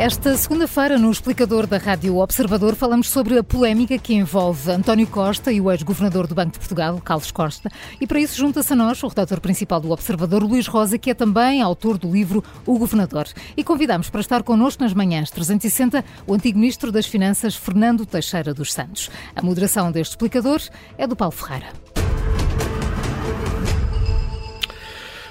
Esta segunda-feira, no explicador da Rádio Observador, falamos sobre a polémica que envolve António Costa e o ex-governador do Banco de Portugal, Carlos Costa. E para isso junta-se a nós o redator principal do Observador, Luís Rosa, que é também autor do livro O Governador. E convidamos para estar connosco nas manhãs 360 o antigo ministro das Finanças, Fernando Teixeira dos Santos. A moderação deste explicador é do Paulo Ferreira.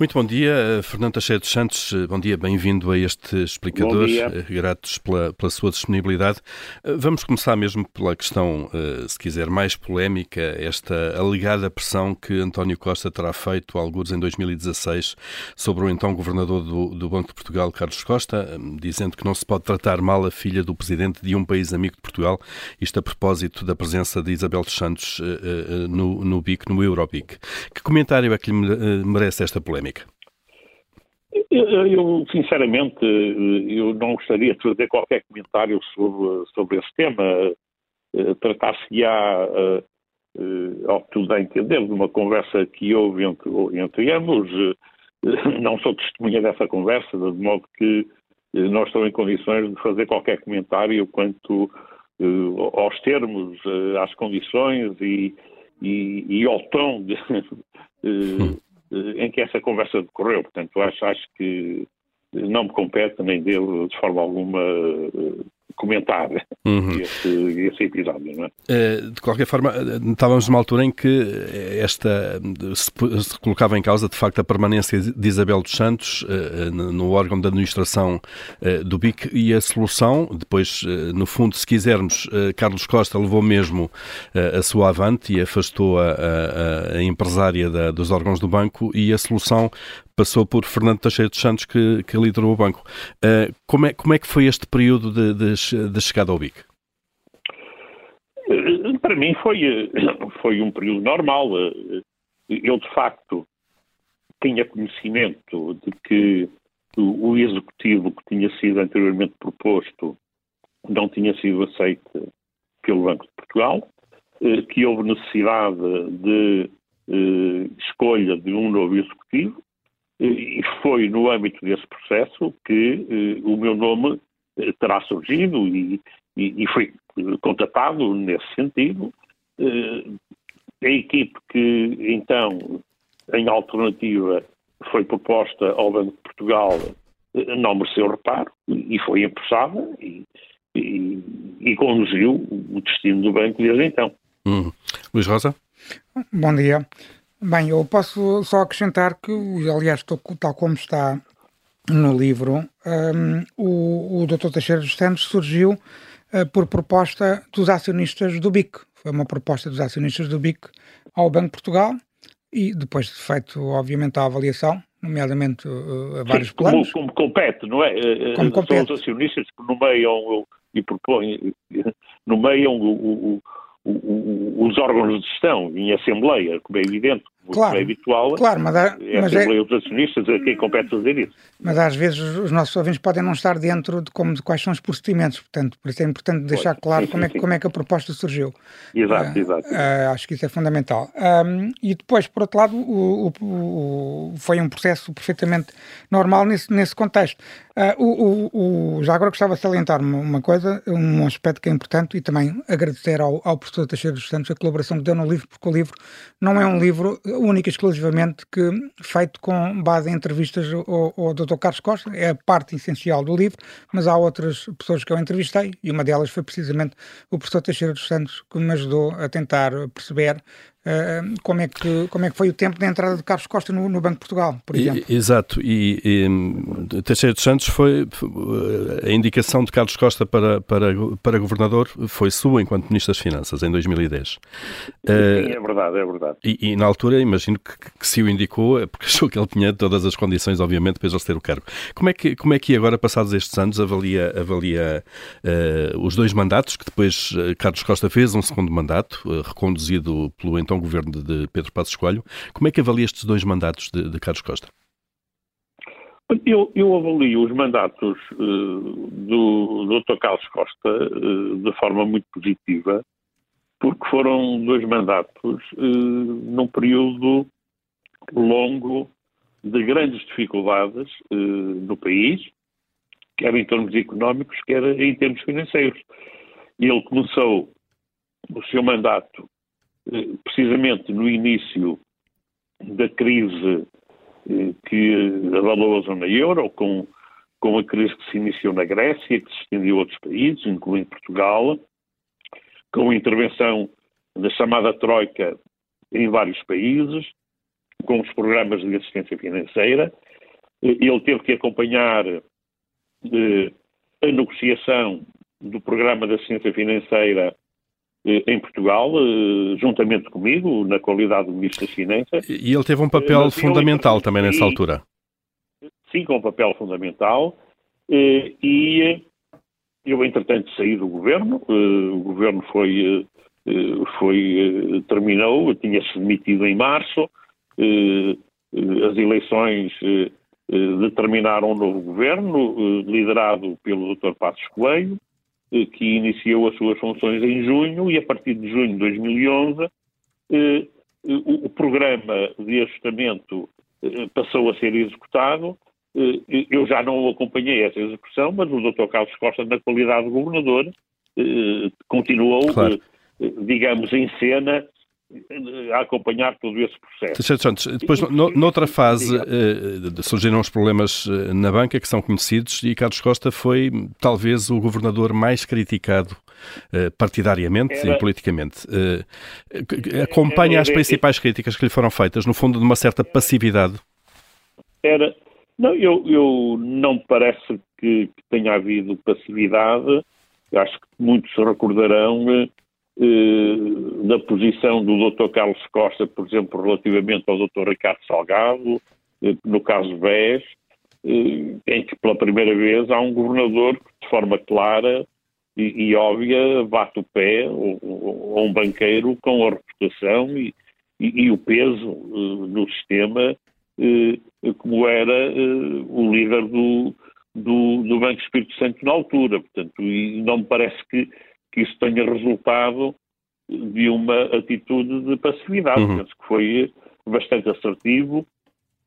Muito bom dia, eh, Fernando Teixeira dos Santos. Eh, bom dia, bem-vindo a este explicador. Eh, gratos pela, pela, sua disponibilidade. Vamos começar mesmo pela questão, se quiser, mais polémica, esta alegada pressão que António Costa terá feito, alguns em 2016, sobre o então governador do, do Banco de Portugal, Carlos Costa, dizendo que não se pode tratar mal a filha do presidente de um país amigo de Portugal, isto a propósito da presença de Isabel dos Santos no, no BIC, no Eurobic. Que comentário é que lhe merece esta polémica? Eu, eu, sinceramente, eu não gostaria de fazer qualquer comentário sobre, sobre esse tema. Eh, tratar-se-á, eh, eh, ao que tudo a entender, de uma conversa que houve entre, entre ambos. Não sou testemunha dessa conversa, de modo que não estou em condições de fazer qualquer comentário quanto aos termos, às condições e, e, e ao tom de, em que essa conversa decorreu. Portanto, acho, acho que não me compete nem devo de forma alguma comentar uhum. esse, esse, episódio. Não é? Eh, de qualquer forma, eh, estávamos numa altura em que esta se, colocava em causa de facto a permanência de Isabel dos Santos uh, no órgão de administração do BIC e a solução, depois, no fundo, se quisermos, Carlos Costa levou mesmo a sua avante e afastou a, a, a empresária da, dos órgãos do banco e a solução passou por Fernando Teixeira dos Santos, que, que liderou o banco. Uh, como, é, como é que foi este período de, de, de chegada ao BIC? Eh, para mim foi, eh, foi um período normal. Eu, de facto, tinha conhecimento de que o, executivo que tinha sido anteriormente proposto não tinha sido aceito pelo Banco de Portugal, que houve necessidade de escolha de um novo executivo e foi no âmbito desse processo que eh, o meu nome eh, terá surgido e, e, e foi contatado nesse sentido. Eh, a equipe que, então, em alternativa, foi proposta ao Banco de Portugal não mereceu reparo e foi empossada e, e, e, conduziu o destino do banco desde então. Hum. Luís Rosa? Bom dia. Bem, eu posso só acrescentar que, aliás, tal como está no livro, um, o, o Dr. Teixeira dos Santos surgiu uh, por proposta dos acionistas do BIC. Foi uma proposta dos acionistas do BIC ao Banco de Portugal e depois de feito, obviamente, a avaliação, nomeadamente uh, a vários Sim, planos. Como, como, compete, não é? Uh, como São compete. os acionistas que nomeiam e propõem, nomeiam o, o os órgãos de gestão em assembleia, como é evidente, claro, é habitual, claro, mas, há, é mas é... dos Acionistas a quem compete fazer isso. Mas às vezes os nossos ouvintes podem não estar dentro de, como, de quais são os procedimentos, portanto, por isso é importante deixar claro sim, como, é, sim. como é que a proposta surgiu. Exato, uh, exato. Uh, acho que isso é fundamental. Um, e depois, por outro lado, o, o, o, foi um processo perfeitamente normal nesse, nesse contexto. Uh, já agora gostava de salientar uma, uma, coisa, um aspecto que é importante e também agradecer ao, ao professor Teixeira dos Santos a colaboração que deu no livro, porque o livro não é um livro única e exclusivamente que, feito com base em entrevistas ao, ao Dr. Carlos Costa, é a parte essencial do livro, mas há outras pessoas que eu entrevistei e uma delas foi precisamente o professor Teixeira dos Santos que me ajudou a tentar perceber Uh, como, é que, como é que foi o tempo da entrada de Carlos Costa no, no Banco de Portugal, por exemplo. E, exato, e, e Teixeira dos Santos foi a indicação de Carlos Costa para, para, para governador foi sua enquanto Ministro das Finanças em 2010. Sim, uh, é verdade, é verdade. E, e na altura imagino que, que, se o indicou é porque achou que ele tinha todas as condições, obviamente, para ele ter o cargo. Como é que, como é que agora, passados estes anos, avalia, avalia uh, os dois mandatos que depois Carlos Costa fez, um segundo mandato, reconduzido pelo então governo de Pedro Passos Coelho. Como é que avalia estes dois mandatos de, de Carlos Costa? Eu, eu, avalio os mandatos uh, do, do Dr. Carlos Costa uh, de forma muito positiva, porque foram dois mandatos uh, num período longo de grandes dificuldades no país, quer em termos económicos, quer em termos financeiros. Ele começou o seu mandato precisamente no início da crise eh, que abalou a zona euro, com, com a crise que se iniciou na Grécia, que se estendeu a outros países, incluindo Portugal, com a intervenção da chamada Troika em vários países, com os programas de assistência financeira. Ele teve que acompanhar eh, a negociação do programa de assistência financeira eh, em Portugal, eh, juntamente comigo, na qualidade de Ministro das Finanças. E ele teve um papel Mas fundamental ele, também nessa altura. Sim, com um papel fundamental. E eu, entretanto, saí do governo. O governo foi, foi terminou, tinha-se demitido em março. As eleições determinaram um novo governo, liderado pelo Dr. Passos Coelho, que iniciou as suas funções em junho e a partir de junho de 2011 eh, o, programa de ajustamento eh, passou a ser executado. Eh, eu já não acompanhei essa execução, mas o Dr. Carlos Costa, na qualidade de governador, continuou, claro. digamos, em cena a acompanhar todo esse processo. Santos, depois, no, noutra fase, eh, surgiram os problemas eh, na banca que são conhecidos e Carlos Costa foi talvez o governador mais criticado eh, partidariamente era, e politicamente. Eh, acompanha era, as principais críticas que lhe foram feitas, no fundo, de uma certa passividade? Era. Não, eu, eu não parece que, que tenha havido passividade. Acho que muitos se recordarão da posição do Dr. Carlos Costa, por exemplo, relativamente ao Dr. Ricardo Salgado, eh, no caso BES, eh, em que pela primeira vez há um governador que, de forma clara e, e óbvia, bate o pé a um banqueiro com a reputação e, e, e o peso no sistema, como era o líder do, do, do Banco Espírito Santo na altura. Portanto, e não me parece que que isso tenha resultado de uma atitude de passividade. Uhum. Penso que foi bastante assertivo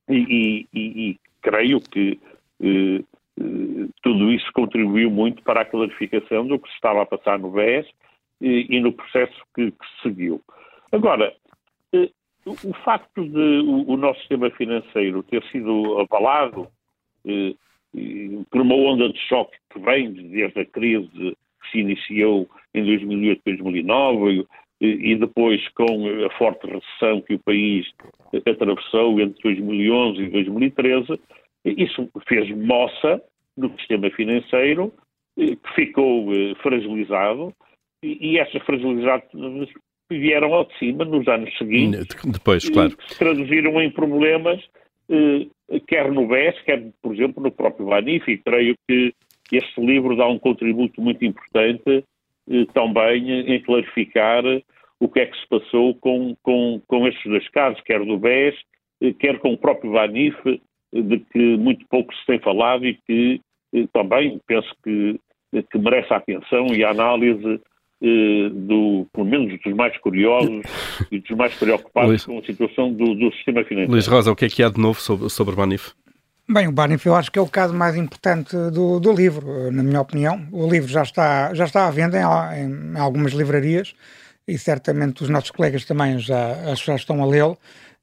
e, e, e creio que eh, eh, tudo isso contribuiu muito para a clarificação do que se estava a passar no BES e, e no processo que, que, se seguiu. Agora, eh, o facto de o, o, nosso sistema financeiro ter sido abalado eh, por uma onda de choque que vem desde a crise se iniciou em 2008, 2009 e depois com a forte recessão que o país atravessou entre 2011 e 2013, isso fez moça no sistema financeiro que ficou eh, fragilizado e essas fragilidades vieram ao de cima nos anos seguintes. Depois, claro. Que se traduziram em problemas, eh, quer no BES, quer, por exemplo, no próprio Banif, e creio que este livro dá um contributo muito importante eh, também em clarificar o que é que se passou com, com, com estes dois casos, quer do BES, eh, quer com o próprio Banif, eh, de que muito pouco se tem falado e que eh, também penso que, que merece a atenção e a análise eh, do, pelo menos dos mais curiosos e dos mais preocupados Luís, com a situação do, do, sistema financeiro. Luís Rosa, o que é que há de novo sobre, sobre o Banif? Bem, o Banif eu acho que é o caso mais importante do, do livro, na minha opinião. O livro já está, já está à venda em, em algumas livrarias e certamente os nossos colegas também já, já estão a lê-lo.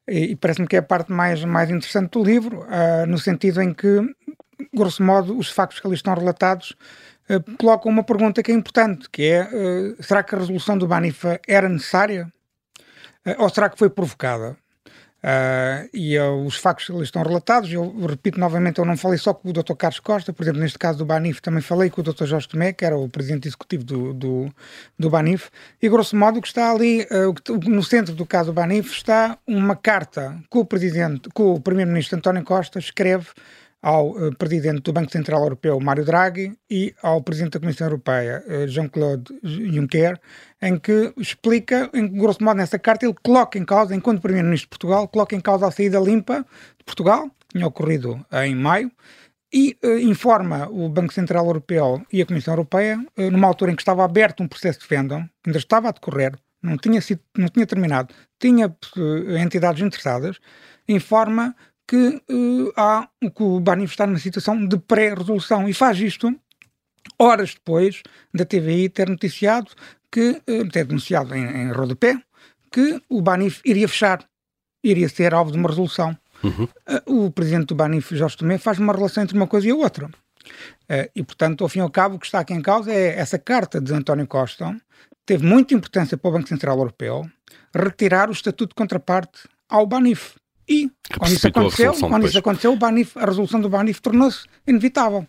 E, e parece-me que é a parte mais, mais interessante do livro, uh, no sentido em que, grosso modo, os factos que ali estão relatados uh, colocam uma pergunta que é importante, que é, uh, será que a resolução do Banifa era necessária? ou será que foi provocada? Uh, e os factos ali estão relatados. Eu repito novamente, eu não falei só com o Dr. Carlos Costa, por exemplo, neste caso do Banif, também falei com o Dr. Jorge Tomé, que era o presidente executivo do, do, do Banif, e grosso modo o que está ali, uh, no centro do caso do Banif, está uma carta que o presidente, que o primeiro-ministro António Costa escreve ao uh, presidente do Banco Central Europeu, Mário Draghi, e ao presidente da Comissão Europeia, uh, Jean-Claude Juncker, em que explica, em grosso modo nessa carta, ele coloca em causa, enquanto primeiro-ministro de Portugal, coloca em causa a saída limpa de Portugal, que tinha ocorrido em maio, e uh, informa o Banco Central Europeu e a Comissão Europeia, numa altura em que estava aberto um processo de Fendon, ainda estava a decorrer, não tinha, sido, não tinha terminado, tinha entidades interessadas, informa que, uh, há, o Banif está numa situação de pré-resolução e faz isto horas depois da TVI ter noticiado que, uh, ter denunciado em, em rodapé, que o Banif iria fechar, iria ser alvo de uma resolução. Uhum. Uh, o presidente do Banif, Jorge Tomé, faz uma relação entre uma coisa e a outra. Uh, e, portanto, ao fim e ao cabo, o que está aqui em causa é essa carta de António Costa, teve muita importância para o Banco Central Europeu, retirar o estatuto de contraparte ao Banif. E, quando isso aconteceu, quando isso aconteceu Banif, a resolução do Banif tornou-se inevitável.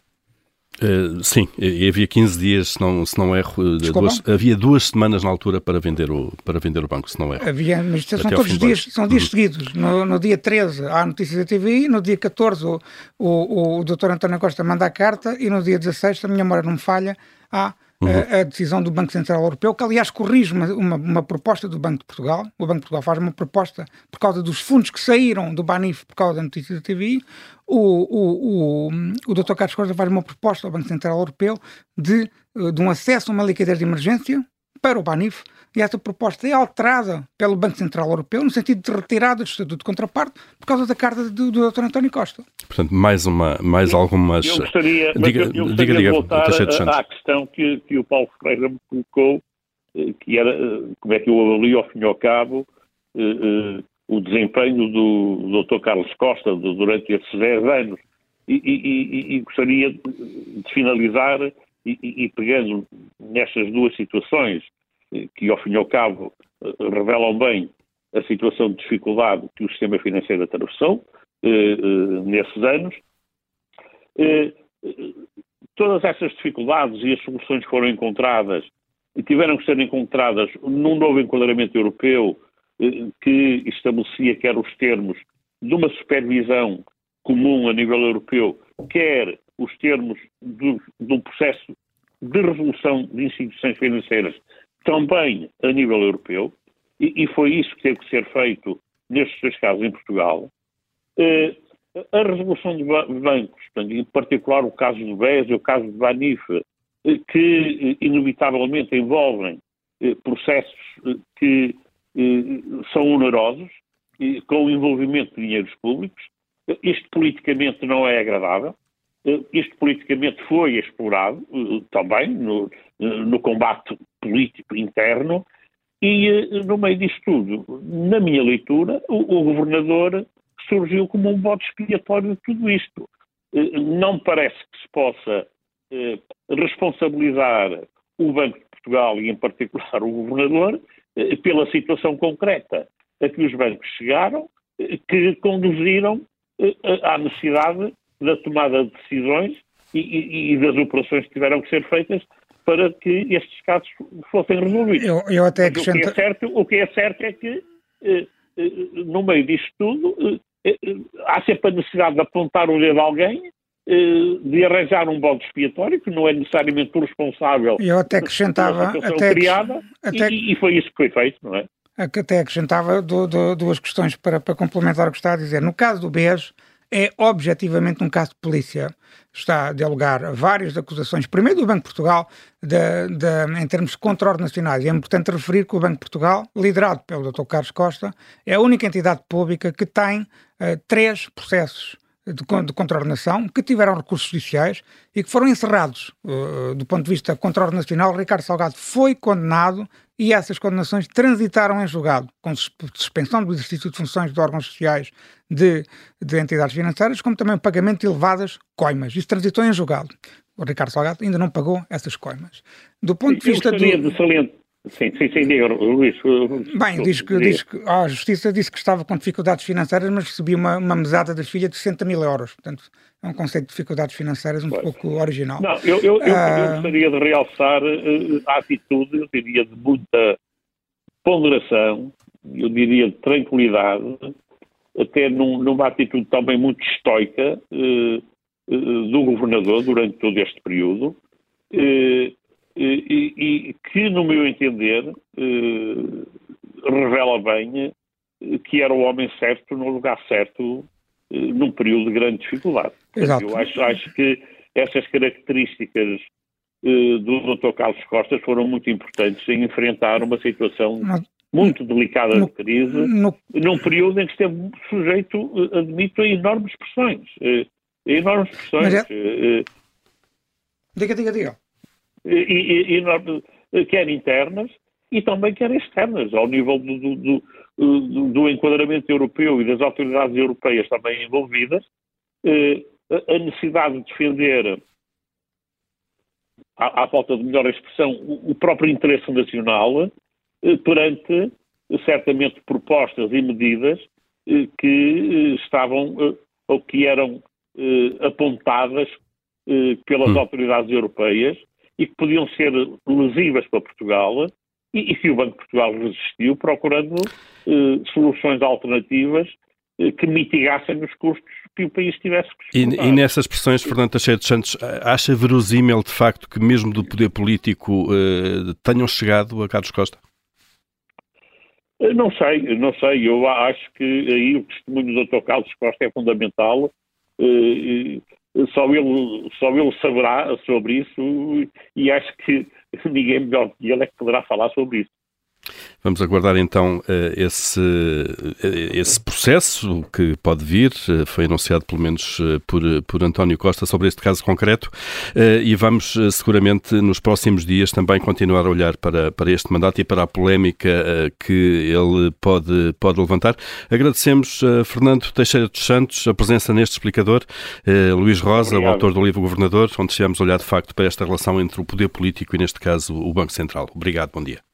Uh, sim, e havia 15 dias, se não, se não erro, duas, havia duas semanas na altura para vender o, para vender o banco, se não erro. Havia, mas são todos dias, são dias uhum. seguidos. No, no, dia 13 há notícias da TVI, no dia 14 o, o, o doutor António Costa manda a carta e no dia 16, se a minha memória não me falha, há uhum. a, a, decisão do Banco Central Europeu, que aliás corrige uma, uma, uma, proposta do Banco de Portugal. O Banco de Portugal faz uma proposta por causa dos fundos que saíram do Banif por causa da notícia da TVI. O, o, o, o Dr. Carlos Costa faz uma proposta ao Banco Central Europeu de, de um acesso a uma liquidez de emergência para o Banif e essa proposta é alterada pelo Banco Central Europeu no sentido de retirada do estatuto de contraparte por causa da carta do, do Dr. António Costa. Portanto, mais, uma, mais algumas... Eu gostaria, diga, eu, gostaria diga, de voltar à questão que, que o Paulo Ferreira me colocou, eh, que era eh, como é que eu avalio ao fim e ao cabo eh, o desempenho do Dr. Carlos Costa durante esses 10 anos. E, e, e, e gostaria de finalizar e, pegando nestas duas situações, que ao fim e ao cabo revelam bem a situação de dificuldade que o sistema financeiro atravessou eh, eh, nesses anos. Eh, todas essas dificuldades e as soluções foram encontradas tiveram que ser encontradas num novo enquadramento europeu que estabelecia quer os termos de uma supervisão comum a nível europeu, quer os termos de, um processo de resolução de instituições financeiras também a nível europeu, e, e, foi isso que teve que ser feito nestes dois casos em Portugal. Eh, a resolução de bancos, em particular o caso do BES e o caso do Banif, eh, que eh, inevitavelmente envolvem processos que são onerosos, com o envolvimento de dinheiros públicos. Isto politicamente não é agradável. Isto politicamente foi explorado também no, no combate político interno e, no meio disto tudo, na minha leitura, o, o governador surgiu como um bode expiatório de tudo isto. Não me parece que se possa responsabilizar o Banco de Portugal e, em particular, o governador pela situação concreta a que os bancos chegaram, que conduziram à necessidade da tomada de decisões e, e, e, das operações que tiveram que ser feitas para que estes casos fossem resolvidos. Eu, eu até acrescento... o, que é certo, o que é certo é que, eh, eh, no meio disto tudo, eh, há sempre a necessidade de apontar o dedo a alguém, de arranjar um bode expiatório, que não é necessariamente o responsável eu até acrescentava, até, criada, até, e, e, foi isso que foi feito, não é? Até acrescentava do, do, duas questões para, para complementar o que está a dizer. No caso do BES, é objetivamente um caso de polícia. Está a dialogar várias acusações, primeiro do Banco de Portugal, de, de, em termos de controle nacionais. E é importante referir que o Banco de Portugal, liderado pelo Dr. Carlos Costa, é a única entidade pública que tem uh, três processos de, de contraordenação que tiveram recursos judiciais e que foram encerrados. Uh, do ponto de vista controle nacional, Ricardo Salgado foi condenado e essas condenações transitaram em julgado, com suspensão do exercício de funções de órgãos sociais de, de entidades financeiras, como também o pagamento de elevadas coimas. Isso transitou em julgado. O Ricardo Salgado ainda não pagou essas coimas. Do ponto de vista do... de Sim, sim, sim, diga, Luís. Bem, diz que, diz que a Justiça disse que estava com dificuldades financeiras, mas recebia uma, uma mesada das filhas de 60 mil euros. Portanto, é um conceito de dificuldades financeiras um pois. pouco original. Não, eu, eu, eu, ah, eu gostaria de realçar uh, a atitude, eu diria, de muita ponderação, eu diria de tranquilidade, até num, numa atitude também muito estoica uh, do governador durante todo este período e, e, que, no meu entender, eh, revela bem eh, que era o homem certo no lugar certo eh, num período de grande dificuldade. Exato. Eu acho, acho que essas características do Dr. Carlos Costa foram muito importantes em enfrentar uma situação muito delicada no, de crise, no... num período em que esteve sujeito, admito, a enormes pressões. A enormes pressões. É... Diga, diga, diga. E, e, e, quer internas e também quer externas, ao nível do, do, do, do, enquadramento europeu e das autoridades europeias também envolvidas, a necessidade de defender, à, à falta de melhor expressão, o, o próprio interesse nacional perante, certamente, propostas e medidas que estavam ou que eram apontadas pelas hum. autoridades europeias e que podiam ser lesivas para Portugal e, e que o Banco de Portugal resistiu procurando eh, soluções alternativas eh, que mitigassem os custos que o país tivesse que e, e, nessas pressões, Fernando Teixeira dos Santos, acha verosímil de facto que mesmo do poder político eh, tenham chegado a Carlos Costa? Eh, não sei, não sei. Eu acho que aí o testemunho do Dr. Carlos Costa é fundamental. Só ele, só ele saberá sobre isso e acho que ninguém melhor que ele é que poderá falar sobre isso. Vamos aguardar então eh, esse, eh, esse processo que pode vir, eh, foi anunciado pelo menos por, por António Costa sobre este caso concreto e vamos seguramente nos próximos dias também continuar a olhar para, para este mandato e para a polémica que ele pode, pode levantar. Agradecemos a Fernando Teixeira dos Santos a presença neste explicador, Luís Rosa, Obrigado. o autor do livro Governador, onde estivemos a olhar de facto para esta relação entre o poder político e neste caso o Banco Central. Obrigado, bom dia.